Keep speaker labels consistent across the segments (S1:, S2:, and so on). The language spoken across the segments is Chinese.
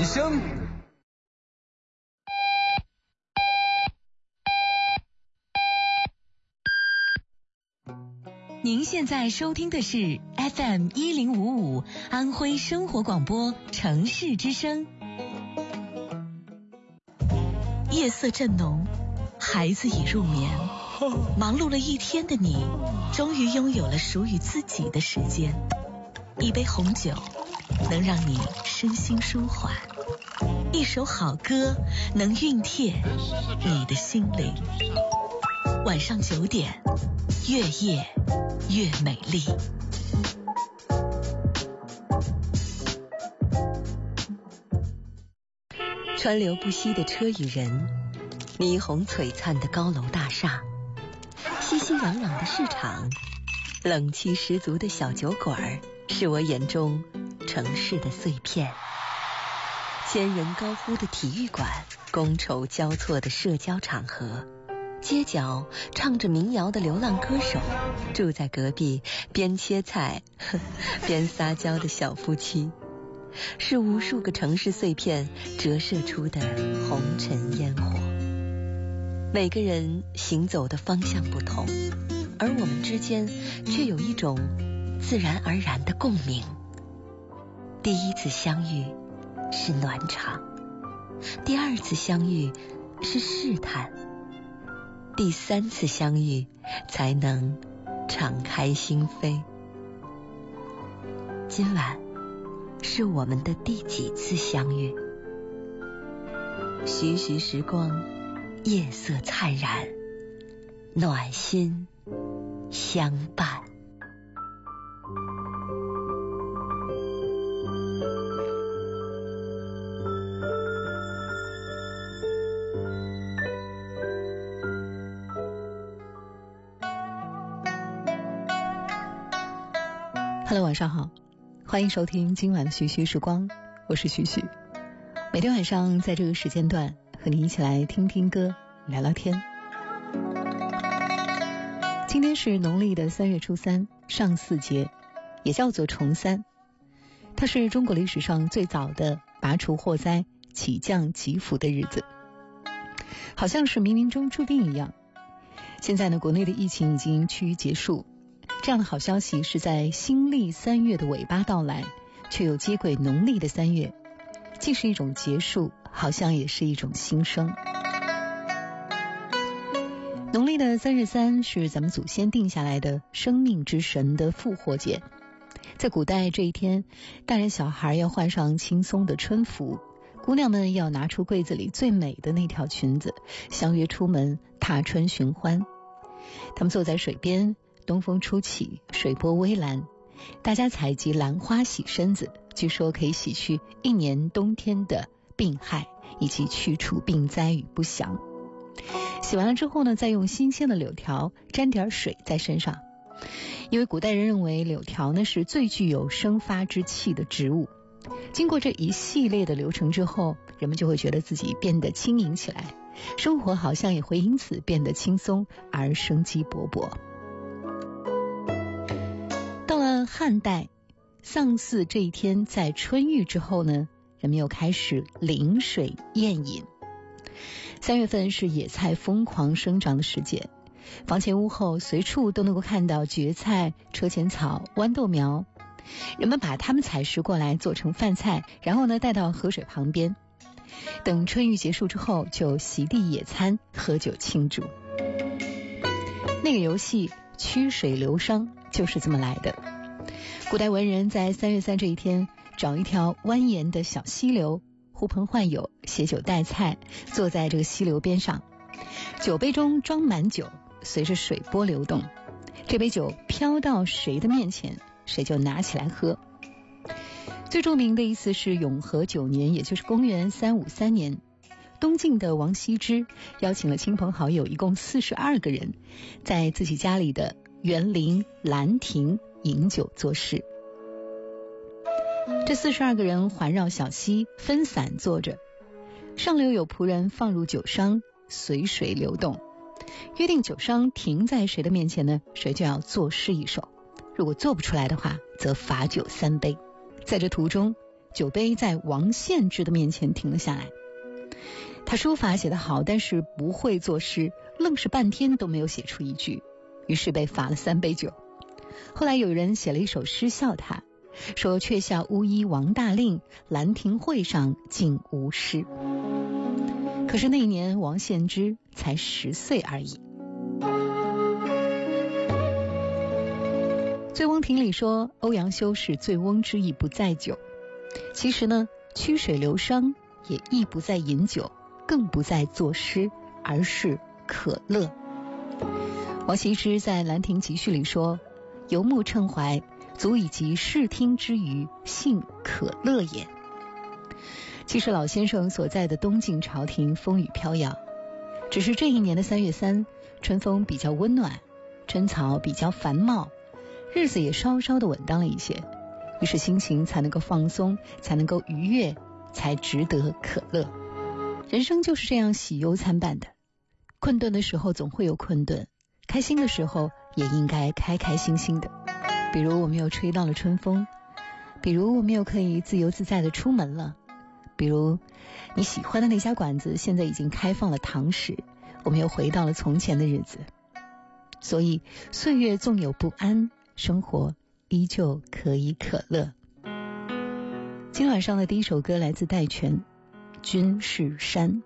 S1: 人生。
S2: 您现在收听的是 FM 一零五五安徽生活广播城市之声。夜色正浓，孩子已入眠，忙碌了一天的你，终于拥有了属于自己的时间。一杯红酒能让你身心舒缓，一首好歌能熨帖你的心灵。晚上九点，越夜越美丽。川流不息的车与人，霓虹璀璨的高楼大厦，熙熙攘攘的市场，冷气十足的小酒馆，是我眼中城市的碎片。千人高呼的体育馆，觥筹交错的社交场合。街角唱着民谣的流浪歌手，住在隔壁边切菜 边撒娇的小夫妻，是无数个城市碎片折射出的红尘烟火。每个人行走的方向不同，而我们之间却有一种自然而然的共鸣。第一次相遇是暖场，第二次相遇是试探。第三次相遇，才能敞开心扉。今晚是我们的第几次相遇？徐徐时光，夜色灿然，暖心相伴。
S3: 晚上好，欢迎收听今晚的徐徐时光，我是徐徐。每天晚上在这个时间段和你一起来听听歌，聊聊天。今天是农历的三月初三，上巳节，也叫做重三。它是中国历史上最早的拔除祸灾、起降祈福的日子，好像是冥冥中注定一样。现在呢，国内的疫情已经趋于结束。这样的好消息是在新历三月的尾巴到来，却又接轨农历的三月，既是一种结束，好像也是一种新生。农历的三月三是咱们祖先定下来的生命之神的复活节，在古代这一天，大人小孩要换上轻松的春服，姑娘们要拿出柜子里最美的那条裙子，相约出门踏春寻欢。他们坐在水边。东风初起，水波微澜，大家采集兰花洗身子，据说可以洗去一年冬天的病害，以及去除病灾与不祥。洗完了之后呢，再用新鲜的柳条沾点水在身上，因为古代人认为柳条呢是最具有生发之气的植物。经过这一系列的流程之后，人们就会觉得自己变得轻盈起来，生活好像也会因此变得轻松而生机勃勃。汉代丧祀这一天，在春浴之后呢，人们又开始临水宴饮。三月份是野菜疯狂生长的时节，房前屋后随处都能够看到蕨菜、车前草、豌豆苗。人们把它们采食过来做成饭菜，然后呢带到河水旁边，等春浴结束之后，就席地野餐、喝酒庆祝。那个游戏曲水流觞就是这么来的。古代文人在三月三这一天，找一条蜿蜒的小溪流，呼朋唤友，携酒带菜，坐在这个溪流边上，酒杯中装满酒，随着水波流动，这杯酒飘到谁的面前，谁就拿起来喝。最著名的一次是永和九年，也就是公元三五三年，东晋的王羲之邀请了亲朋好友，一共四十二个人，在自己家里的园林兰亭。饮酒作诗，这四十二个人环绕小溪，分散坐着。上流有仆人放入酒商，随水流动。约定酒商停在谁的面前呢？谁就要作诗一首。如果做不出来的话，则罚酒三杯。在这途中，酒杯在王献之的面前停了下来。他书法写得好，但是不会作诗，愣是半天都没有写出一句，于是被罚了三杯酒。后来有人写了一首诗笑他，说：“却笑巫医王大令，兰亭会上竟无诗。”可是那一年王献之才十岁而已。《醉翁亭》里说欧阳修是醉翁之意不在酒，其实呢，曲水流觞也亦不在饮酒，更不在作诗，而是可乐。王羲之在《兰亭集序》里说：“游目骋怀，足以及视听之娱，性可乐也。”其实老先生所在的东晋朝廷风雨飘摇，只是这一年的三月三，春风比较温暖，春草比较繁茂。日子也稍稍的稳当了一些，于是心情才能够放松，才能够愉悦，才值得可乐。人生就是这样喜忧参半的，困顿的时候总会有困顿，开心的时候也应该开开心心的。比如我们又吹到了春风，比如我们又可以自由自在的出门了，比如你喜欢的那家馆子现在已经开放了堂食，我们又回到了从前的日子。所以岁月纵有不安。生活依旧可以可乐。今晚上的第一首歌来自戴荃，《君是山》。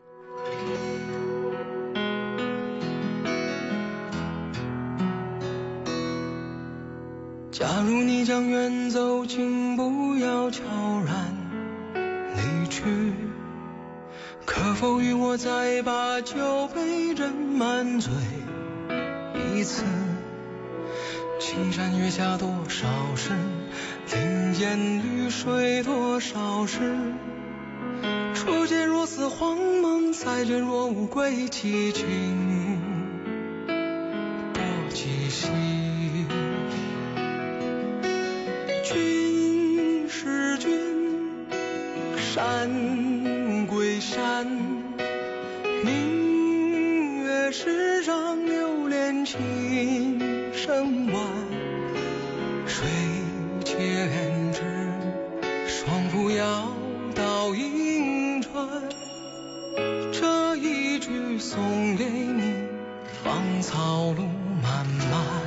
S1: 假如你将远走，请不要悄然离去。可否与我再把酒杯斟满醉一次？青山月下多少事，林烟绿水多少事。初见若似荒梦，再见若无归期，请多几息。山归山，明月石上流连情深晚。千只双扶摇到银川，这一句送给你，芳草路漫漫。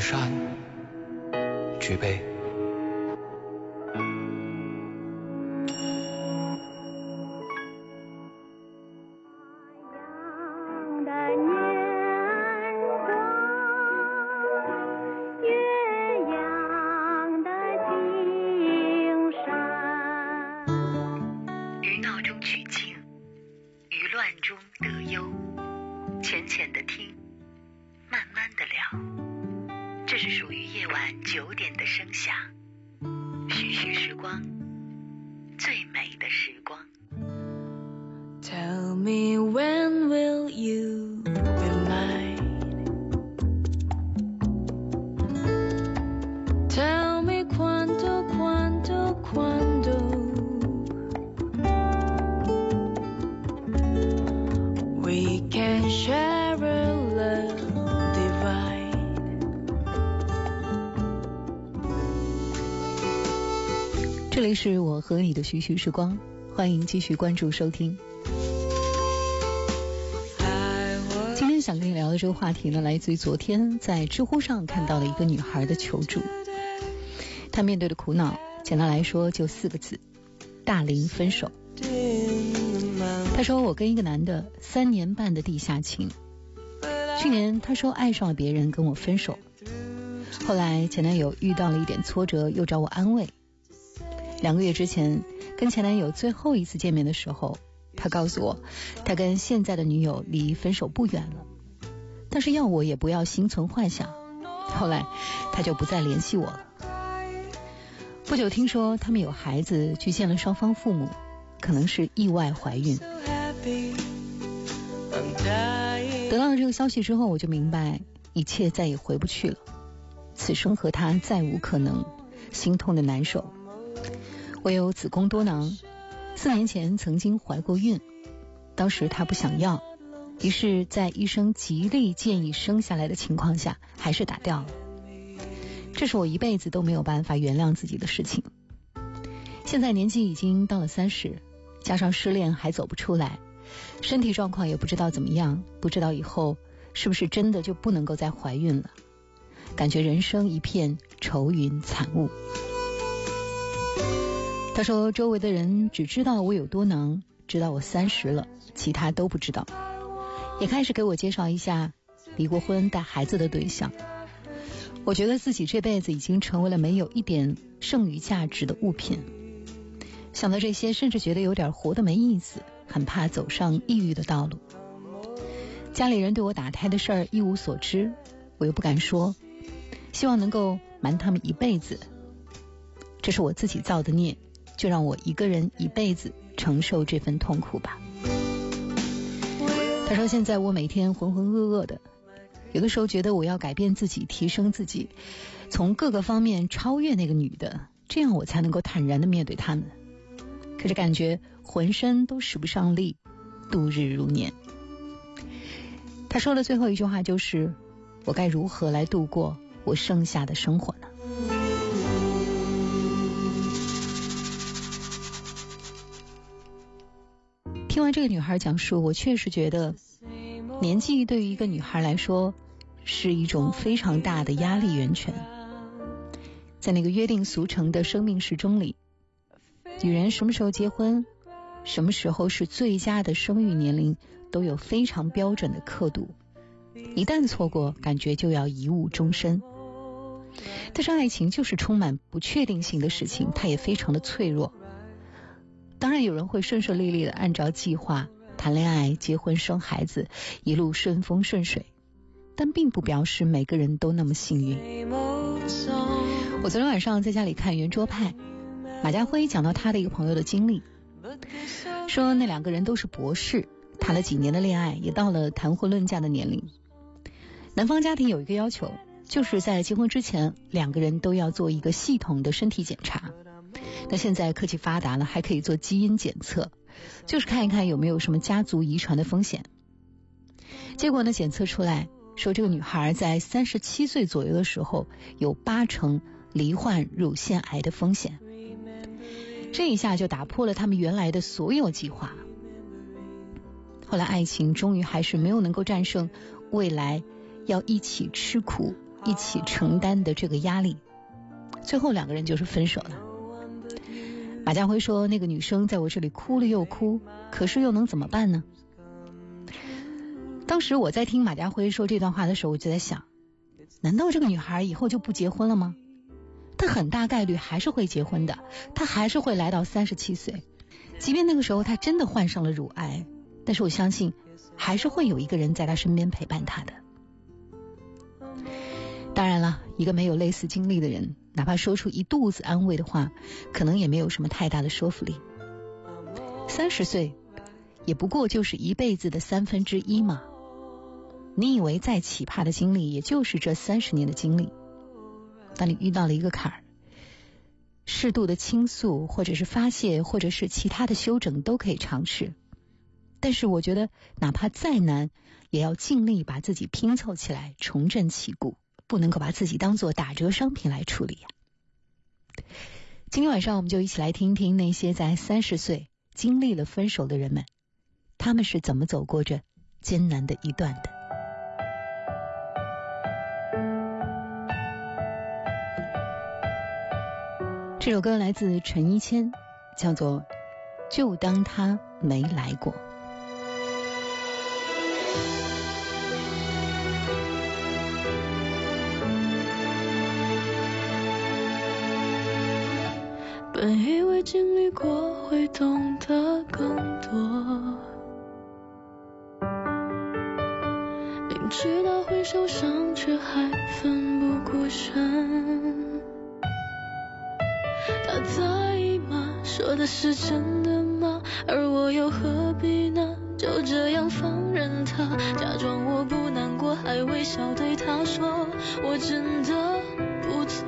S1: 山，
S3: 这里是我和你的徐徐时光，欢迎继续关注收听。今天想跟你聊的这个话题呢，来自于昨天在知乎上看到了一个女孩的求助。她面对的苦恼，简单来说就四个字：大龄分手。她说：“我跟一个男的三年半的地下情，去年他说爱上了别人，跟我分手。后来前男友遇到了一点挫折，又找我安慰。”两个月之前，跟前男友最后一次见面的时候，他告诉我，他跟现在的女友离分手不远了，但是要我也不要心存幻想。后来他就不再联系我了。不久听说他们有孩子，去见了双方父母，可能是意外怀孕。得到了这个消息之后，我就明白一切再也回不去了，此生和他再无可能，心痛的难受。我有子宫多囊，四年前曾经怀过孕，当时他不想要，于是，在医生极力建议生下来的情况下，还是打掉了。这是我一辈子都没有办法原谅自己的事情。现在年纪已经到了三十，加上失恋还走不出来，身体状况也不知道怎么样，不知道以后是不是真的就不能够再怀孕了，感觉人生一片愁云惨雾。他说：“周围的人只知道我有多能，知道我三十了，其他都不知道。也开始给我介绍一下离过婚带孩子的对象。我觉得自己这辈子已经成为了没有一点剩余价值的物品。想到这些，甚至觉得有点活得没意思，很怕走上抑郁的道路。家里人对我打胎的事儿一无所知，我又不敢说，希望能够瞒他们一辈子。这是我自己造的孽。”就让我一个人一辈子承受这份痛苦吧。他说：“现在我每天浑浑噩噩的，有的时候觉得我要改变自己，提升自己，从各个方面超越那个女的，这样我才能够坦然的面对他们。可是感觉浑身都使不上力，度日如年。”他说的最后一句话就是：“我该如何来度过我剩下的生活呢？”听这个女孩讲述，我确实觉得年纪对于一个女孩来说是一种非常大的压力源泉。在那个约定俗成的生命时钟里，女人什么时候结婚，什么时候是最佳的生育年龄，都有非常标准的刻度。一旦错过，感觉就要贻误终身。但是爱情就是充满不确定性的事情，它也非常的脆弱。当然，有人会顺顺利利的按照计划谈恋爱、结婚、生孩子，一路顺风顺水，但并不表示每个人都那么幸运。我昨天晚上在家里看圆桌派，马家辉讲到他的一个朋友的经历，说那两个人都是博士，谈了几年的恋爱，也到了谈婚论嫁的年龄。男方家庭有一个要求，就是在结婚之前，两个人都要做一个系统的身体检查。那现在科技发达了，还可以做基因检测，就是看一看有没有什么家族遗传的风险。结果呢，检测出来说这个女孩在三十七岁左右的时候有八成罹患乳腺癌的风险。这一下就打破了他们原来的所有计划。后来爱情终于还是没有能够战胜未来要一起吃苦、一起承担的这个压力，最后两个人就是分手了。马家辉说：“那个女生在我这里哭了又哭，可是又能怎么办呢？”当时我在听马家辉说这段话的时候，我就在想：难道这个女孩以后就不结婚了吗？她很大概率还是会结婚的，她还是会来到三十七岁，即便那个时候她真的患上了乳癌。但是我相信，还是会有一个人在她身边陪伴她的。当然了，一个没有类似经历的人，哪怕说出一肚子安慰的话，可能也没有什么太大的说服力。三十岁，也不过就是一辈子的三分之一嘛。你以为再奇葩的经历，也就是这三十年的经历。当你遇到了一个坎儿，适度的倾诉，或者是发泄，或者是其他的休整，都可以尝试。但是我觉得，哪怕再难，也要尽力把自己拼凑起来，重振旗鼓，不能够把自己当做打折商品来处理呀。今天晚上，我们就一起来听听那些在三十岁经历了分手的人们，他们是怎么走过这艰难的一段的。这首歌来自陈一谦，叫做《就当他没来过》。
S4: 本以为经历过会懂得更多，明知道会受伤，却还奋不顾身。他在意吗？说的是真的吗？而我又何必呢？就这样放任他，假装我不难过，还微笑对他说，我真的不错。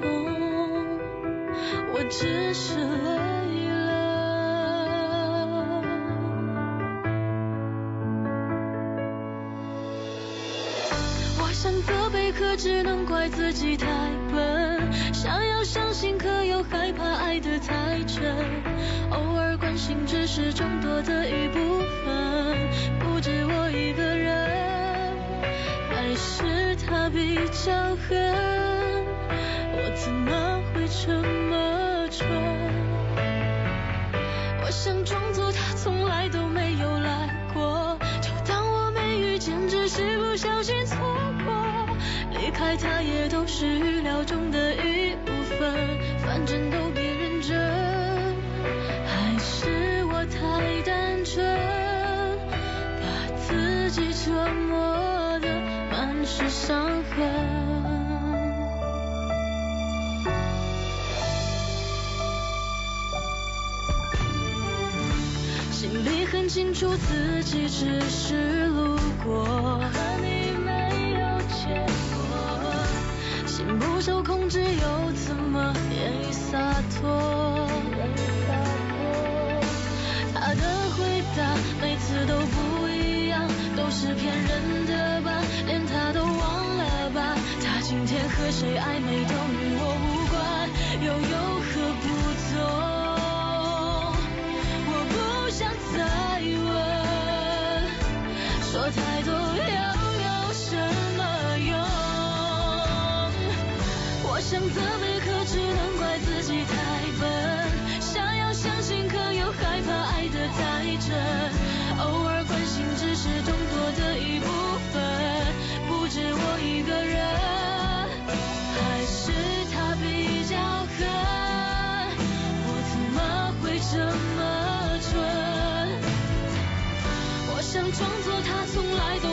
S4: 只是累了，我想责备，可只能怪自己太笨。想要相信，可又害怕爱得太真。偶尔关心，只是众多的一部分，不止我一个人，还是他比较狠。我怎么会这么？我想装作他从来都没有来过，就当我没遇见，只是不小心错过。离开他也都是预料中的一部分，反正都别认真。还是我太单纯，把自己折磨得满是伤很清楚自己只是路过，和你没有结果，心不受控制又怎么愿意洒脱？他的回答每次都不一样，都是骗人的吧？连他都忘了吧？他今天和谁暧昧都与我无关，又有何不同？责备，可只能怪自己太笨。想要相信，可又害怕爱得太真。偶尔关心，只是众多的一部分，不止我一个人。还是他比较狠，我怎么会这么蠢？我想装作。他从
S2: 来都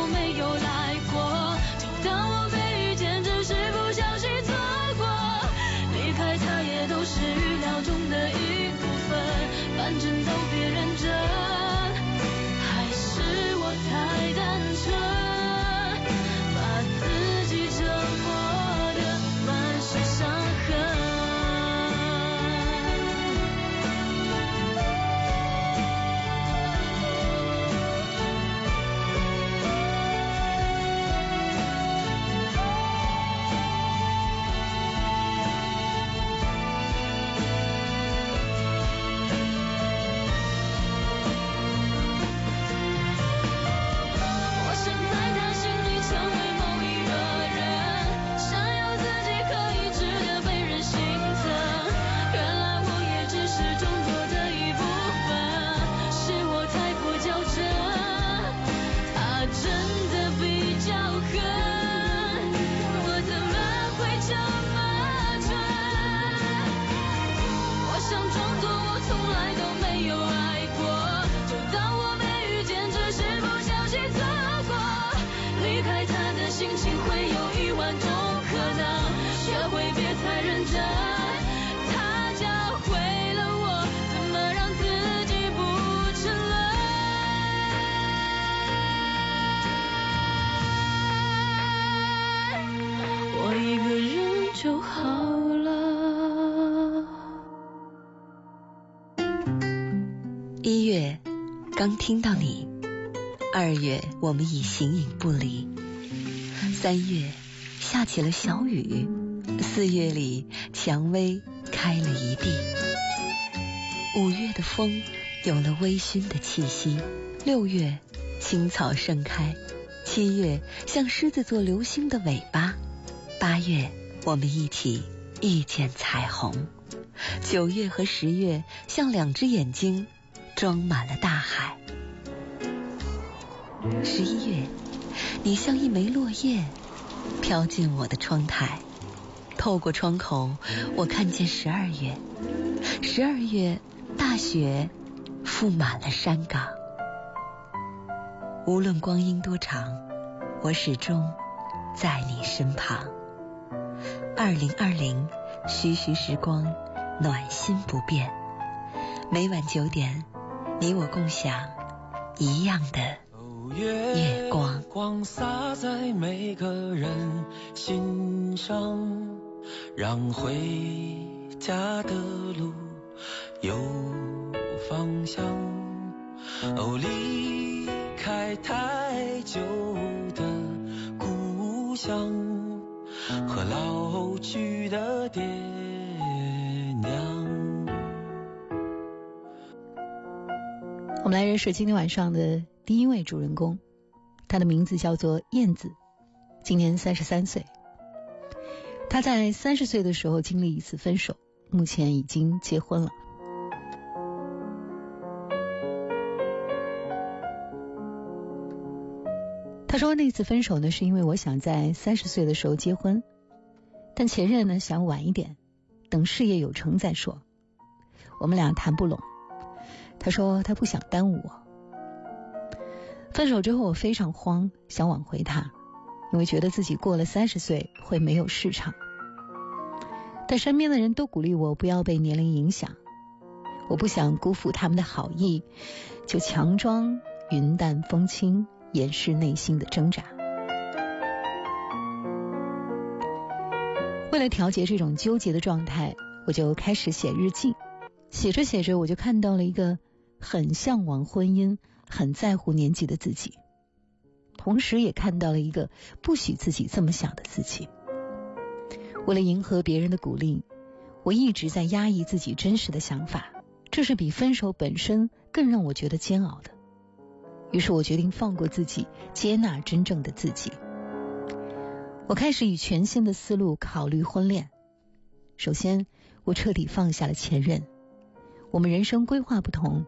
S2: 刚听到你；二月，我们已形影不离；三月，下起了小雨；四月里，蔷薇开了一地；五月的风有了微醺的气息；六月，青草盛开；七月，像狮子座流星的尾巴；八月，我们一起遇见彩虹；九月和十月，像两只眼睛。装满了大海。十一月，你像一枚落叶，飘进我的窗台。透过窗口，我看见十二月。十二月，大雪覆满了山岗。无论光阴多长，我始终在你身旁。二零二零，徐徐时光，暖心不变。每晚九点。你我共享一样的月光，
S1: 光洒在每个人心上，让回家的路有方向。哦，离开太久的故乡和老去的爹娘。
S3: 我们来认识今天晚上的第一位主人公，他的名字叫做燕子，今年三十三岁。他在三十岁的时候经历一次分手，目前已经结婚了。他说那次分手呢，是因为我想在三十岁的时候结婚，但前任呢想晚一点，等事业有成再说。我们俩谈不拢。他说他不想耽误我。分手之后我非常慌，想挽回他，因为觉得自己过了三十岁会没有市场。但身边的人都鼓励我不要被年龄影响，我不想辜负他们的好意，就强装云淡风轻，掩饰内心的挣扎。为了调节这种纠结的状态，我就开始写日记。写着写着，我就看到了一个。很向往婚姻，很在乎年纪的自己，同时也看到了一个不许自己这么想的自己。为了迎合别人的鼓励，我一直在压抑自己真实的想法，这是比分手本身更让我觉得煎熬的。于是我决定放过自己，接纳真正的自己。我开始以全新的思路考虑婚恋。首先，我彻底放下了前任，我们人生规划不同。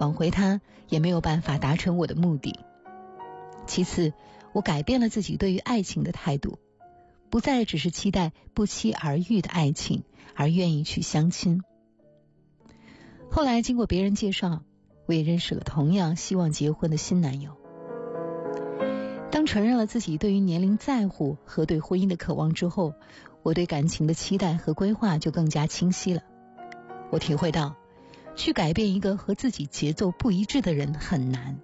S3: 挽回他也没有办法达成我的目的。其次，我改变了自己对于爱情的态度，不再只是期待不期而遇的爱情，而愿意去相亲。后来经过别人介绍，我也认识了同样希望结婚的新男友。当承认了自己对于年龄在乎和对婚姻的渴望之后，我对感情的期待和规划就更加清晰了。我体会到。去改变一个和自己节奏不一致的人很难，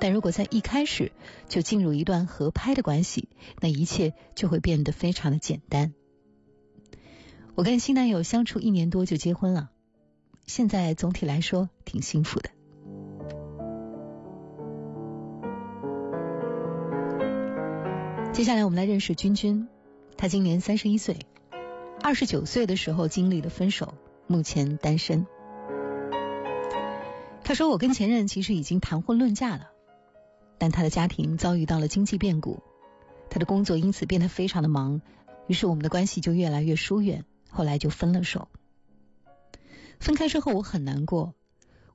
S3: 但如果在一开始就进入一段合拍的关系，那一切就会变得非常的简单。我跟新男友相处一年多就结婚了，现在总体来说挺幸福的。接下来我们来认识君君，他今年三十一岁，二十九岁的时候经历了分手，目前单身。他说：“我跟前任其实已经谈婚论嫁了，但他的家庭遭遇到了经济变故，他的工作因此变得非常的忙，于是我们的关系就越来越疏远，后来就分了手。分开之后我很难过，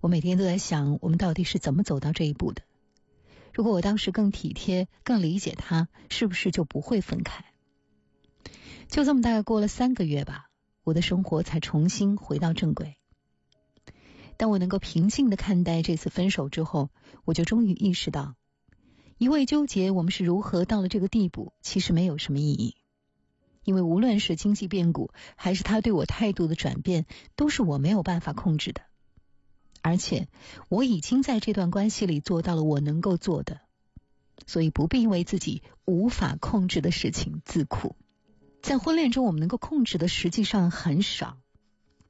S3: 我每天都在想，我们到底是怎么走到这一步的？如果我当时更体贴、更理解他，是不是就不会分开？就这么大概过了三个月吧，我的生活才重新回到正轨。”当我能够平静的看待这次分手之后，我就终于意识到，一味纠结我们是如何到了这个地步，其实没有什么意义。因为无论是经济变故，还是他对我态度的转变，都是我没有办法控制的。而且我已经在这段关系里做到了我能够做的，所以不必为自己无法控制的事情自苦。在婚恋中，我们能够控制的实际上很少。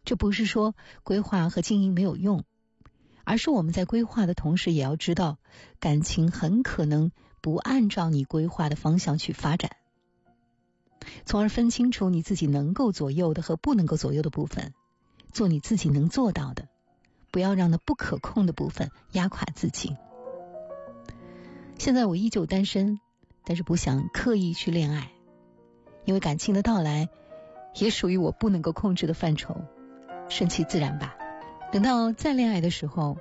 S3: 这不是说规划和经营没有用，而是我们在规划的同时，也要知道感情很可能不按照你规划的方向去发展，从而分清楚你自己能够左右的和不能够左右的部分，做你自己能做到的。不要让那不可控的部分压垮自己。现在我依旧单身，但是不想刻意去恋爱，因为感情的到来也属于我不能够控制的范畴，顺其自然吧。等到再恋爱的时候，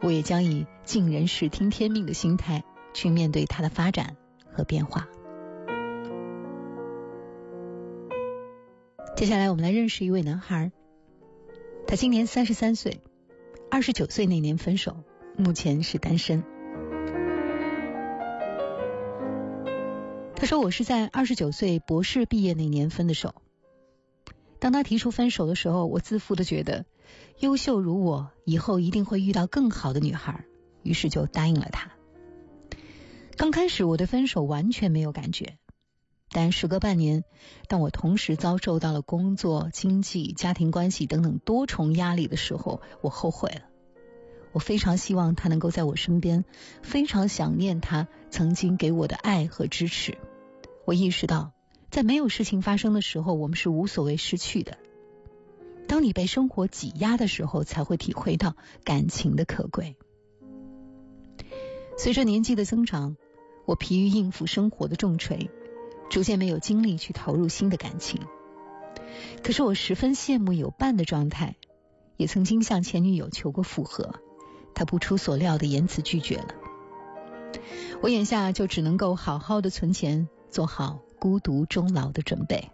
S3: 我也将以尽人事听天命的心态去面对它的发展和变化。接下来我们来认识一位男孩，他今年三十三岁。二十九岁那年分手，目前是单身。他说：“我是在二十九岁博士毕业那年分的手。当他提出分手的时候，我自负的觉得，优秀如我，以后一定会遇到更好的女孩，于是就答应了他。刚开始我对分手完全没有感觉，但时隔半年，当我同时遭受到了工作、经济、家庭关系等等多重压力的时候，我后悔了。”我非常希望他能够在我身边，非常想念他曾经给我的爱和支持。我意识到，在没有事情发生的时候，我们是无所谓失去的。当你被生活挤压的时候，才会体会到感情的可贵。随着年纪的增长，我疲于应付生活的重锤，逐渐没有精力去投入新的感情。可是我十分羡慕有伴的状态，也曾经向前女友求过复合。她不出所料的言辞拒绝了，我眼下就只能够好好的存钱，做好孤独终老的准备。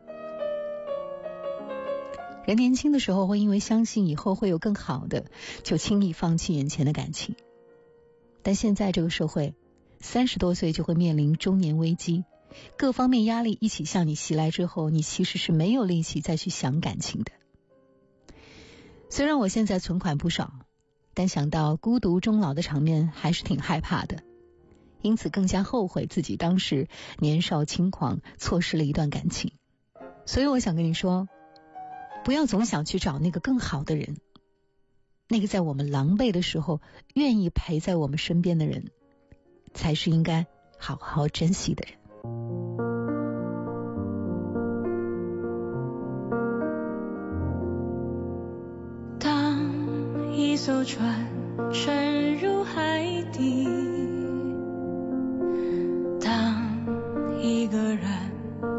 S3: 人年轻的时候会因为相信以后会有更好的，就轻易放弃眼前的感情。但现在这个社会，三十多岁就会面临中年危机，各方面压力一起向你袭来之后，你其实是没有力气再去想感情的。虽然我现在存款不少。但想到孤独终老的场面，还是挺害怕的，因此更加后悔自己当时年少轻狂，错失了一段感情。所以我想跟你说，不要总想去找那个更好的人，那个在我们狼狈的时候愿意陪在我们身边的人，才是应该好好珍惜的人。
S4: 当一艘船沉入海底，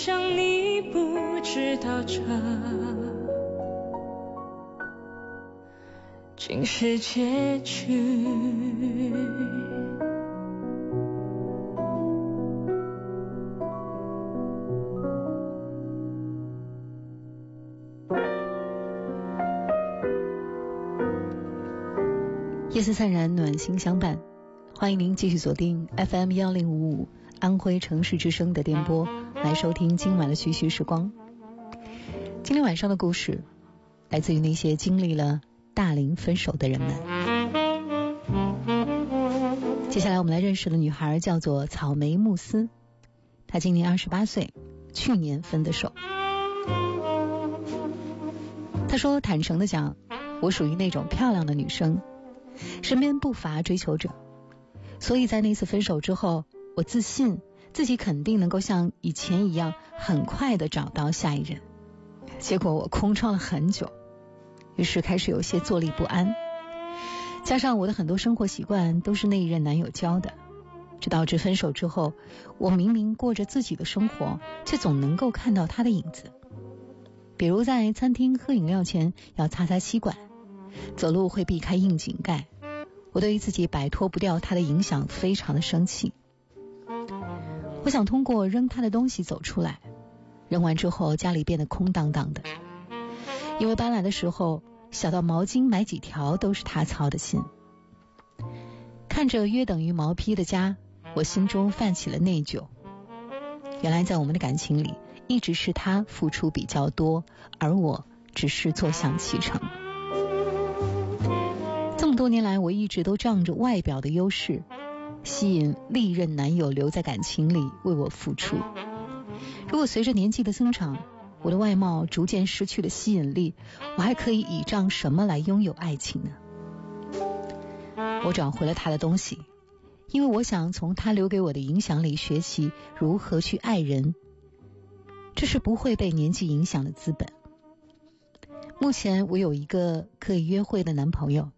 S4: 像你不知道这竟是结局。
S3: 夜色灿然，暖心相伴。欢迎您继续锁定 FM 幺零五五安徽城市之声的电波，来收听今晚的徐徐时光。今天晚上的故事来自于那些经历了大龄分手的人们。接下来我们来认识的女孩叫做草莓慕斯，她今年二十八岁，去年分的手。她说：“坦诚的讲，我属于那种漂亮的女生。”身边不乏追求者，所以在那次分手之后，我自信自己肯定能够像以前一样很快的找到下一任。结果我空窗了很久，于是开始有些坐立不安。加上我的很多生活习惯都是那一任男友教的，这导致分手之后，我明明过着自己的生活，却总能够看到他的影子。比如在餐厅喝饮料前要擦擦吸管。走路会避开硬井盖，我对于自己摆脱不掉他的影响非常的生气。我想通过扔他的东西走出来，扔完之后家里变得空荡荡的，因为搬来的时候小到毛巾买几条都是他操的心。看着约等于毛坯的家，我心中泛起了内疚。原来在我们的感情里，一直是他付出比较多，而我只是坐享其成。这么多年来，我一直都仗着外表的优势，吸引历任男友留在感情里为我付出。如果随着年纪的增长，我的外貌逐渐失去了吸引力，我还可以倚仗什么来拥有爱情呢？我找回了他的东西，因为我想从他留给我的影响里学习如何去爱人，这是不会被年纪影响的资本。目前我有一个可以约会的男朋友。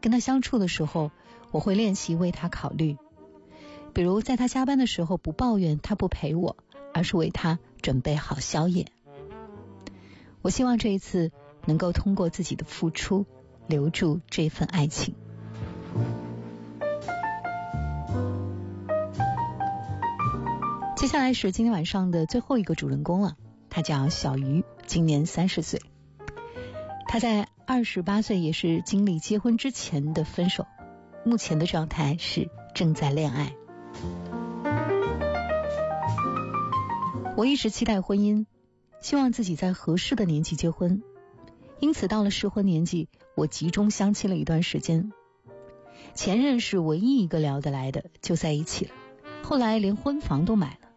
S3: 跟他相处的时候，我会练习为他考虑，比如在他加班的时候不抱怨他不陪我，而是为他准备好宵夜。我希望这一次能够通过自己的付出留住这份爱情。接下来是今天晚上的最后一个主人公了，他叫小鱼，今年三十岁，他在。二十八岁也是经历结婚之前的分手，目前的状态是正在恋爱。我一直期待婚姻，希望自己在合适的年纪结婚，因此到了适婚年纪，我集中相亲了一段时间。前任是唯一一个聊得来的，就在一起了，后来连婚房都买了。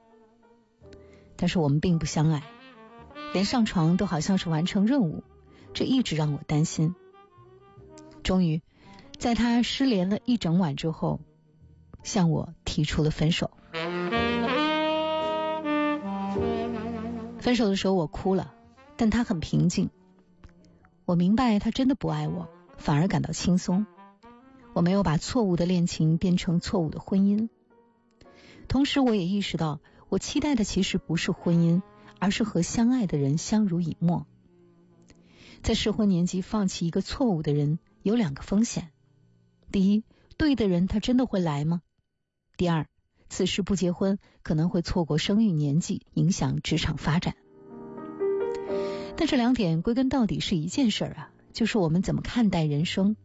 S3: 但是我们并不相爱，连上床都好像是完成任务。这一直让我担心。终于，在他失联了一整晚之后，向我提出了分手。分手的时候我哭了，但他很平静。我明白他真的不爱我，反而感到轻松。我没有把错误的恋情变成错误的婚姻。同时，我也意识到，我期待的其实不是婚姻，而是和相爱的人相濡以沫。在适婚年纪放弃一个错误的人，有两个风险：第一，对的人他真的会来吗？第二，此时不结婚，可能会错过生育年纪，影响职场发展。但这两点归根到底是一件事儿啊，就是我们怎么看待人生。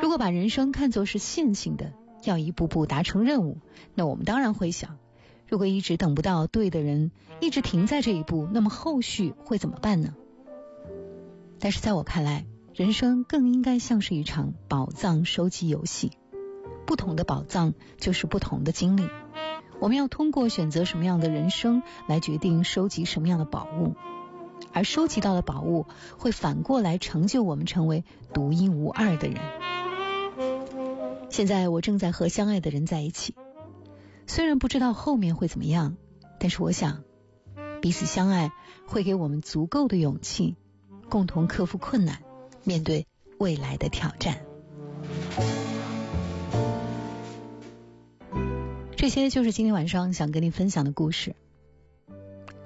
S3: 如果把人生看作是线性的，要一步步达成任务，那我们当然会想，如果一直等不到对的人，一直停在这一步，那么后续会怎么办呢？但是在我看来，人生更应该像是一场宝藏收集游戏，不同的宝藏就是不同的经历，我们要通过选择什么样的人生来决定收集什么样的宝物。而收集到的宝物会反过来成就我们成为独一无二的人。现在我正在和相爱的人在一起，虽然不知道后面会怎么样，但是我想彼此相爱会给我们足够的勇气，共同克服困难，面对未来的挑战。这些就是今天晚上想跟你分享的故事。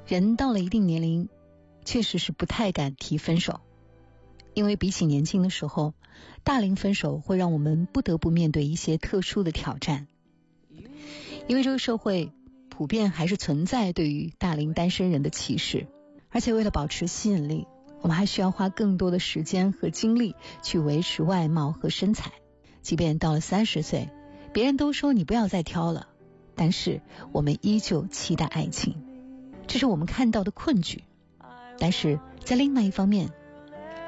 S3: 人到了一定年龄。确实是不太敢提分手，因为比起年轻的时候，大龄分手会让我们不得不面对一些特殊的挑战。因为这个社会普遍还是存在对于大龄单身人的歧视，而且为了保持吸引力，我们还需要花更多的时间和精力去维持外貌和身材。即便到了三十岁，别人都说你不要再挑了，但是我们依旧期待爱情，这是我们看到的困局。但是在另外一方面，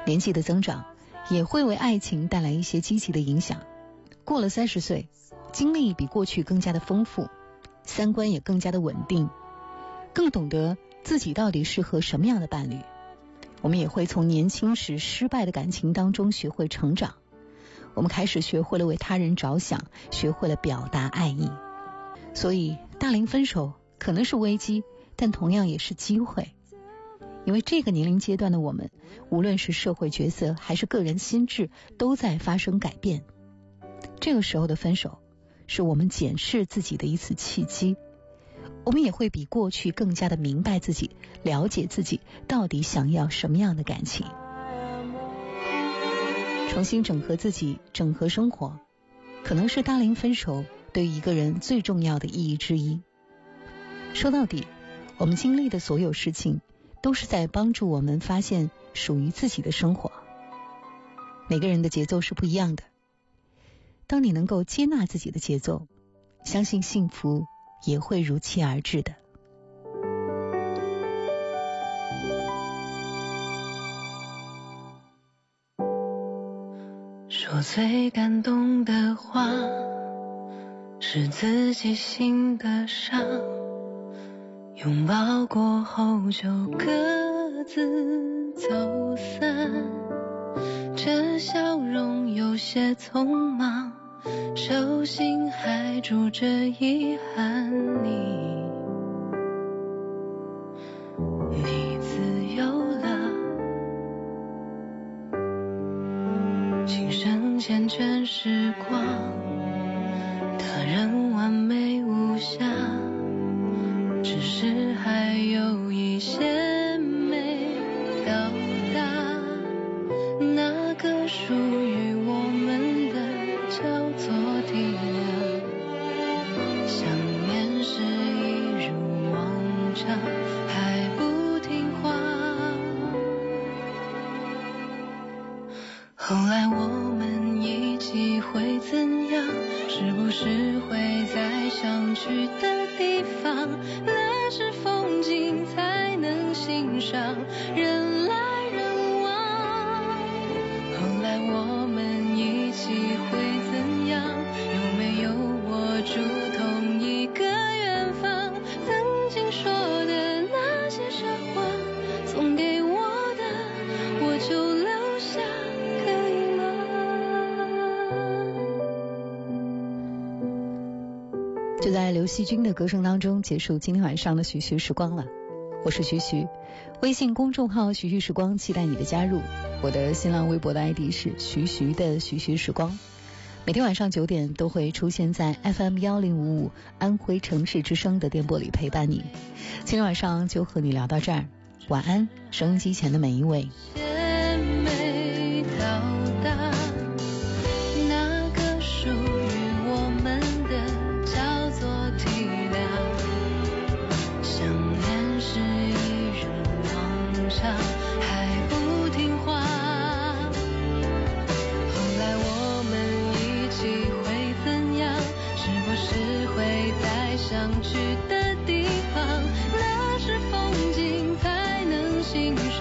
S3: 年纪的增长也会为爱情带来一些积极的影响。过了三十岁，经历比过去更加的丰富，三观也更加的稳定，更懂得自己到底适合什么样的伴侣。我们也会从年轻时失败的感情当中学会成长，我们开始学会了为他人着想，学会了表达爱意。所以，大龄分手可能是危机，但同样也是机会。因为这个年龄阶段的我们，无论是社会角色还是个人心智，都在发生改变。这个时候的分手，是我们检视自己的一次契机。我们也会比过去更加的明白自己，了解自己到底想要什么样的感情，重新整合自己，整合生活，可能是大龄分手对于一个人最重要的意义之一。说到底，我们经历的所有事情。都是在帮助我们发现属于自己的生活。每个人的节奏是不一样的。当你能够接纳自己的节奏，相信幸福也会如期而至的。
S4: 说最感动的话，是自己心的伤。拥抱过后就各自走散，这笑容有些匆忙，手心还住着遗憾。你，你自由了，琴声缱绻时光，他人完美细菌的
S3: 歌声当中结束今天晚上的徐徐时光了。我是徐徐，微信公众号徐徐时光，期待你的加入。我的新浪微博的 ID 是徐徐的徐徐时光。每天晚上九点都会出现在 FM 幺零五五安徽城市之声的电波里陪伴你。今天晚上就和你聊到这儿，晚安，收音机前的每一位。
S4: 上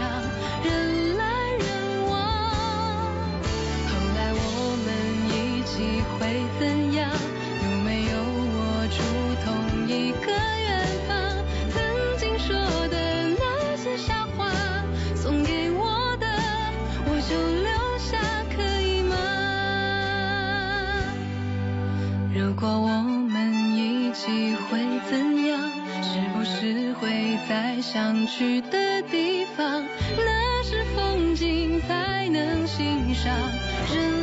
S4: 人来人往，后来我们一起会怎样？有没有我住同一个远方，曾经说的那些傻话，送给我的，我就留下，可以吗？如果我们一起会怎样？是不是会再想去的。那是风景才能欣赏。人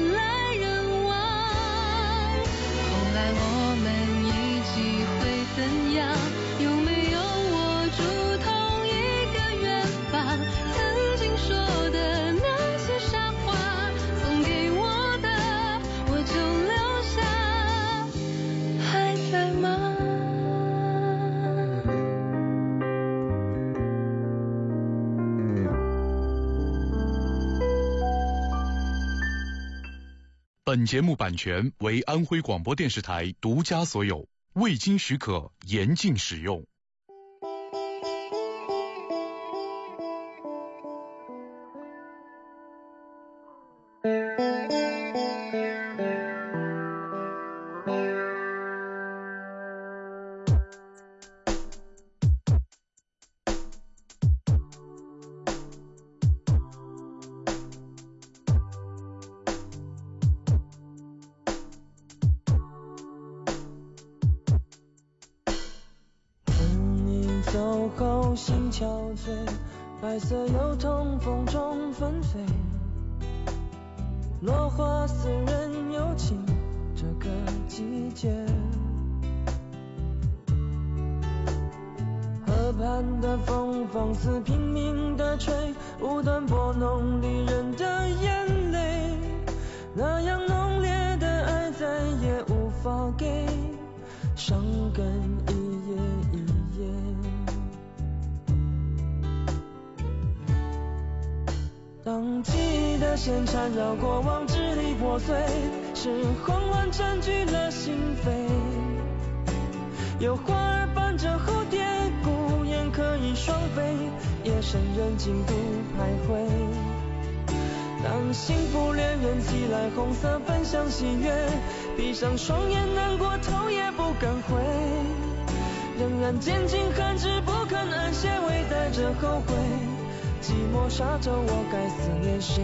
S5: 本节目版权为安徽广播电视台独家所有，未经许可严禁使用。
S6: 般的风放肆拼命的吹，无端拨弄离人的眼泪，那样浓烈的爱再也无法给，伤感一夜一夜，当记忆的线缠绕过往支离破碎，是慌乱占据了心扉，有花儿伴着蝴蝶孤。双飞夜深人静独徘徊。当幸福恋人寄来红色分享喜悦闭上双眼难过头也不敢回。仍然拣尽寒枝不肯安歇微带着后悔。寂寞沙洲我该思念谁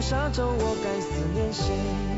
S6: 沙洲，我该思念谁？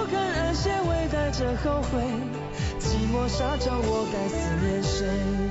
S7: 的后悔。寂寞沙洲，我该思念谁？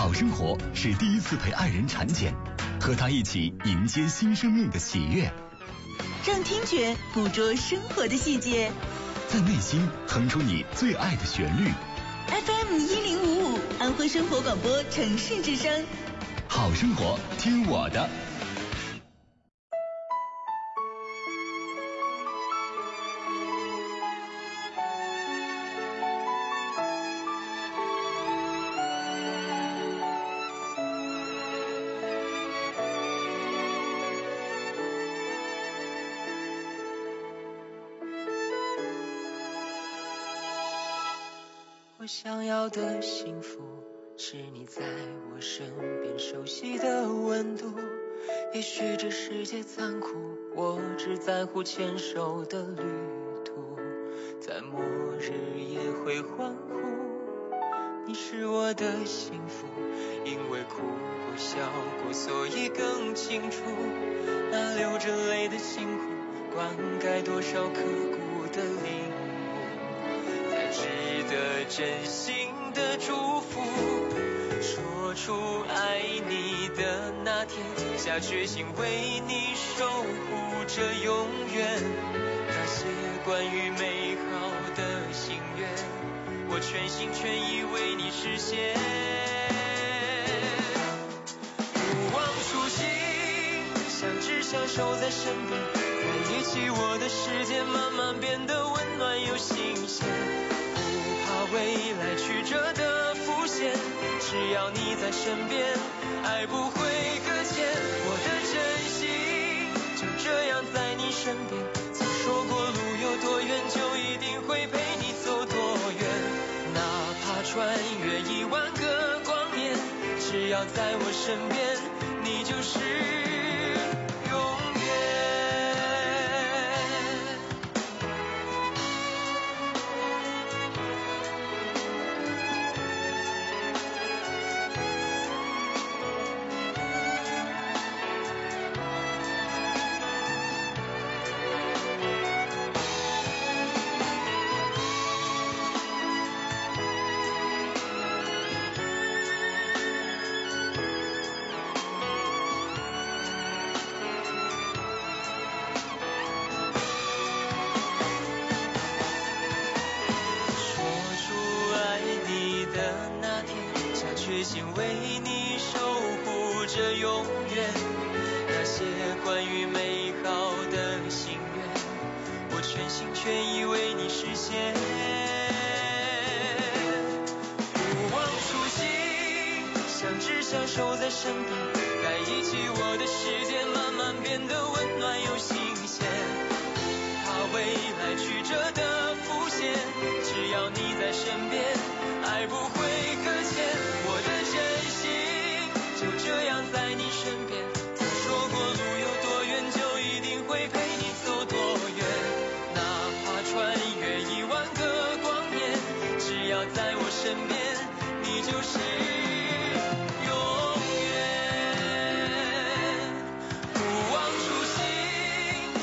S8: 好生活是第一次陪爱人产检，和他一起迎接新生命的喜悦。
S9: 让听觉捕捉生活的细节，
S8: 在内心哼出你最爱的旋律。
S9: FM 一零五五，安徽生活广播城市之声。
S8: 好生活，听我的。
S7: 想要的幸福，是你在我身边熟悉的温度。也许这世界残酷，我只在乎牵手的旅途，在末日也会欢呼。你是我的幸福，因为哭过笑过，所以更清楚那流着泪的辛苦，灌溉多少刻骨的领悟，才的真心的祝福。说出爱你的那天，下决心为你守护着永远。那些关于美好的心愿，我全心全意为你实现。不忘初心，相知相守在身边，在一起我的世界慢慢变得温暖又新鲜。未来曲折的浮现，只要你在身边，爱不会搁浅。我的真心就这样在你身边，曾说过路有多远，就一定会陪你走多远。哪怕穿越一万个光年，只要在我身边，你就是你在身边，爱不会搁浅，我的真心就这样在你身边。曾说过路有
S10: 多远，就一定会陪你走多远。哪怕穿越一万个光年，只要在我身边，你就是永远。不忘初心，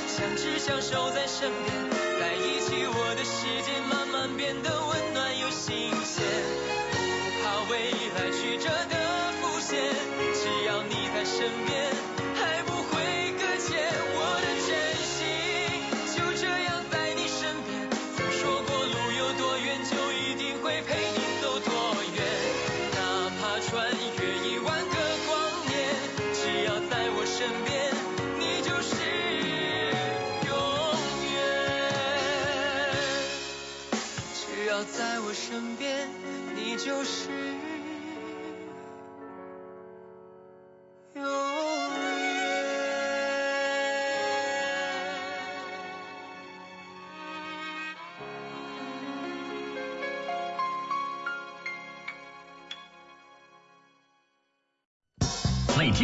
S10: 相知相守在身边。世界慢慢变
S7: 得就是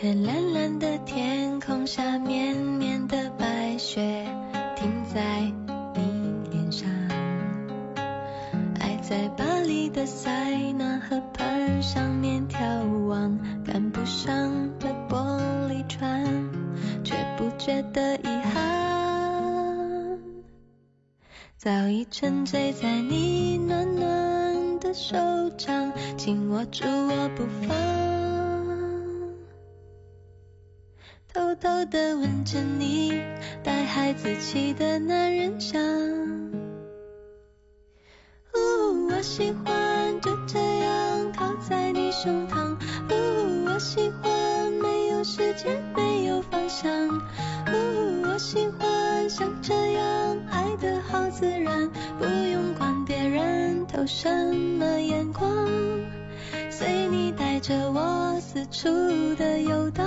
S11: 看蓝蓝的天空下，绵绵的白雪停在你脸上。爱在巴黎的塞纳河畔上面眺望，赶不上的玻璃船，却不觉得遗憾。早已沉醉在你暖暖的手掌，紧握住我不放。偷偷地闻着你带孩子气的男人香。呜，我喜欢就这样靠在你胸膛。呜，我喜欢没有时间，没有方向。呜，我喜欢像这样爱的好自然，不用管别人投什么眼光。随你带着我四处的游荡。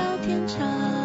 S11: 到天长。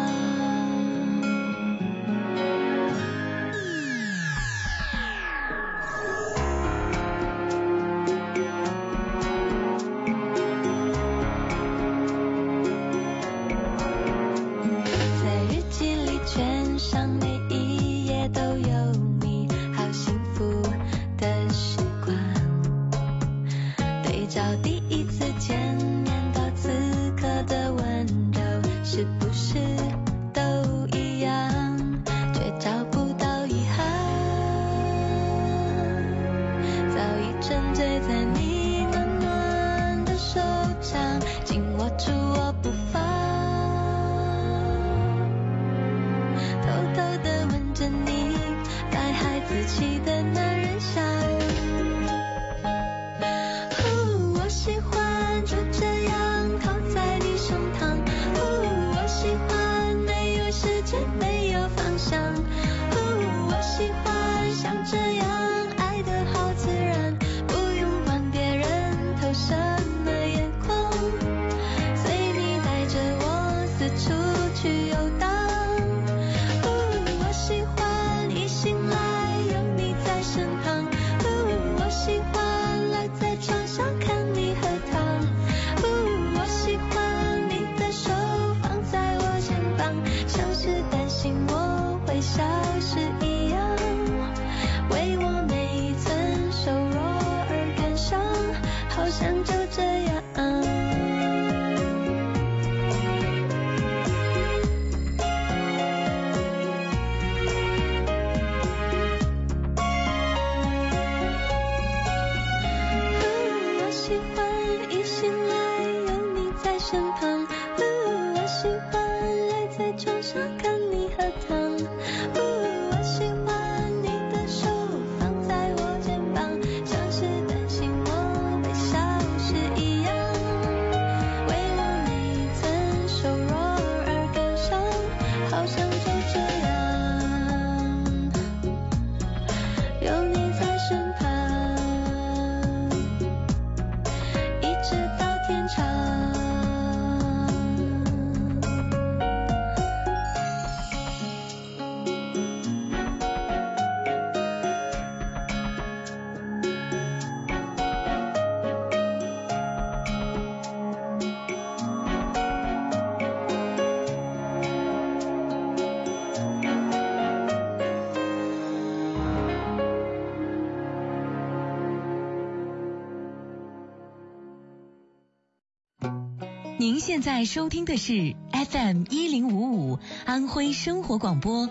S12: 现在收听的是 FM 一零五五安徽生活广播。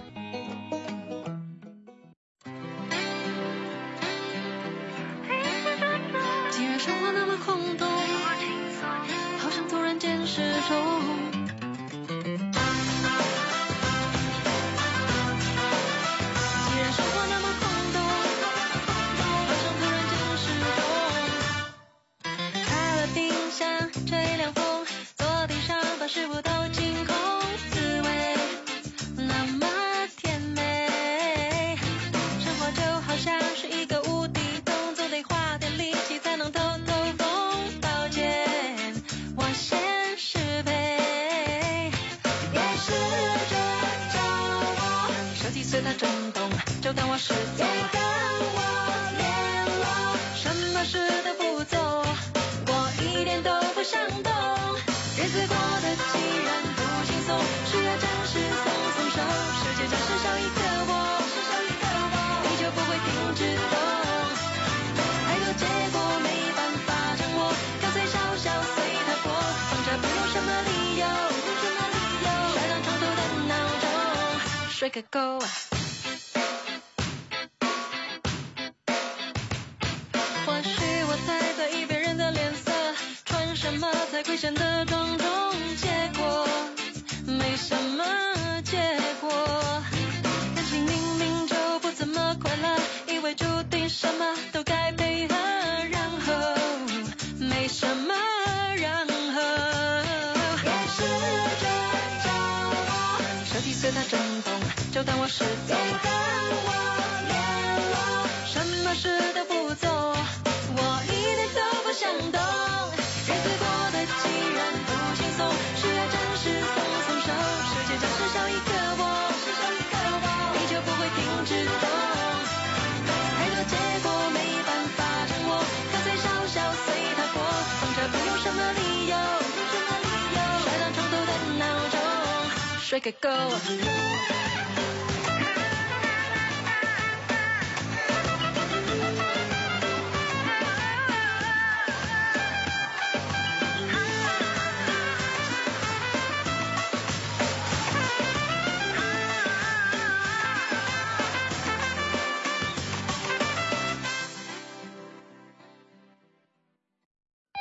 S13: 震动，就当我失踪。别跟我联络，什么事都不做，我一点都不想动。日子过得既然不轻松，需要暂时松松手。世界假设少一个我，你就不会停止动。太多结果没办法掌握，干脆笑笑随它过，放着不用什么理由，摔到床头的闹钟，睡个够。什么才会显得庄重，结果没什么结果。感情明明就不怎么快乐，以为注定什么都该配合，然后没什么然后。别试着找我，手机随它震动，就当我失踪。别跟我联络，什么事都不做，我一点都不想动。like it go.